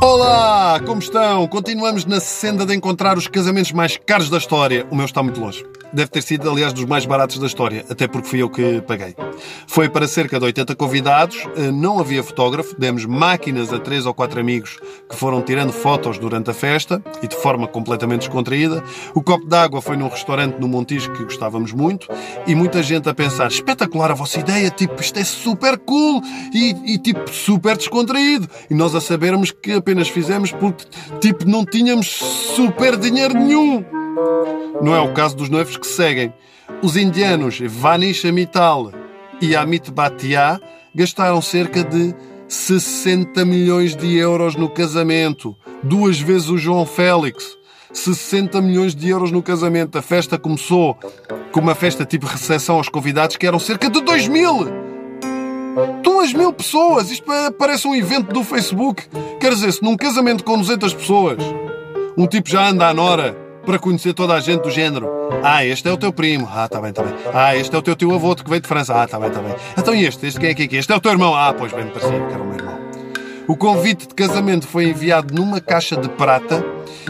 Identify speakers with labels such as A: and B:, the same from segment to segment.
A: Olá, como estão? Continuamos na senda de encontrar os casamentos mais caros da história. O meu está muito longe. Deve ter sido, aliás, dos mais baratos da história, até porque fui eu que paguei. Foi para cerca de 80 convidados, eh, não havia fotógrafo, demos máquinas a três ou quatro amigos que foram tirando fotos durante a festa e de forma completamente descontraída. O copo d'água foi num restaurante no Montijo que gostávamos muito e muita gente a pensar: espetacular a vossa ideia, tipo, isto é super cool e, e tipo, super descontraído. E nós a sabermos que apenas fizemos porque, tipo, não tínhamos super dinheiro nenhum. Não é o caso dos noivos que seguem. Os indianos Vanish Amital e Amit Bhatia gastaram cerca de 60 milhões de euros no casamento. Duas vezes o João Félix. 60 milhões de euros no casamento. A festa começou com uma festa tipo recepção aos convidados que eram cerca de 2 mil. 2 mil pessoas! Isto parece um evento do Facebook. Quer dizer, se num casamento com 200 pessoas, um tipo já anda à nora para conhecer toda a gente do género. Ah, este é o teu primo. Ah, tá bem, tá bem. Ah, este é o teu tio avô que veio de França. Ah, tá bem, tá bem. Então e este? Este quem é que é? Este é o teu irmão. Ah, pois bem, me parecia que era o meu irmão. O convite de casamento foi enviado numa caixa de prata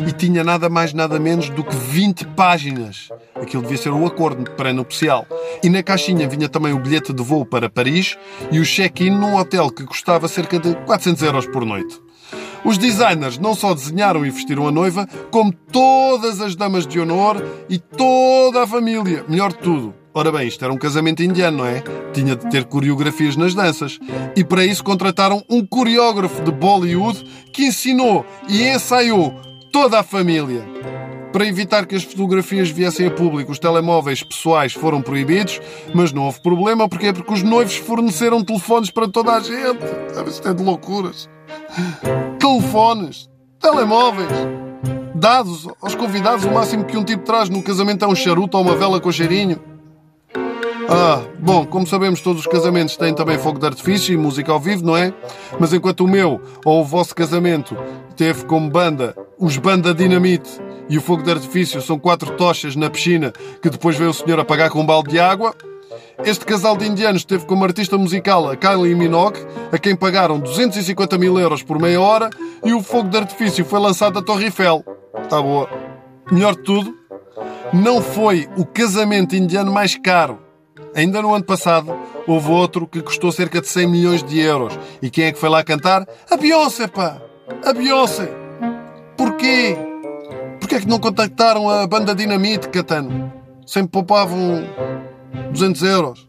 A: e tinha nada mais nada menos do que 20 páginas. Aquilo devia ser o acordo pré-nupcial. E na caixinha vinha também o bilhete de voo para Paris e o check-in num hotel que custava cerca de 400 euros por noite. Os designers não só desenharam e vestiram a noiva, como todas as damas de honor e toda a família. Melhor de tudo. Ora bem, isto era um casamento indiano, não é? Tinha de ter coreografias nas danças. E para isso contrataram um coreógrafo de Bollywood que ensinou e ensaiou toda a família. Para evitar que as fotografias viessem a público, os telemóveis pessoais foram proibidos, mas não houve problema, porque é porque os noivos forneceram telefones para toda a gente. Isto é de loucuras. Telefones, telemóveis, dados aos convidados. O máximo que um tipo traz no casamento é um charuto ou uma vela com cheirinho. Ah, bom, como sabemos, todos os casamentos têm também fogo de artifício e música ao vivo, não é? Mas enquanto o meu ou o vosso casamento teve como banda os Banda Dinamite e o fogo de artifício são quatro tochas na piscina que depois veio o senhor apagar com um balde de água, este casal de indianos teve como artista musical a Kylie Minogue, a quem pagaram 250 mil euros por meia hora, e o fogo de artifício foi lançado da Torre Eiffel. Está boa. Melhor de tudo, não foi o casamento indiano mais caro. Ainda no ano passado, houve outro que custou cerca de 100 milhões de euros. E quem é que foi lá cantar? A Beyoncé, pá! A Beyoncé! Porquê? Porquê é que não contactaram a banda Dinamite, Catano? Sempre poupavam 200 euros.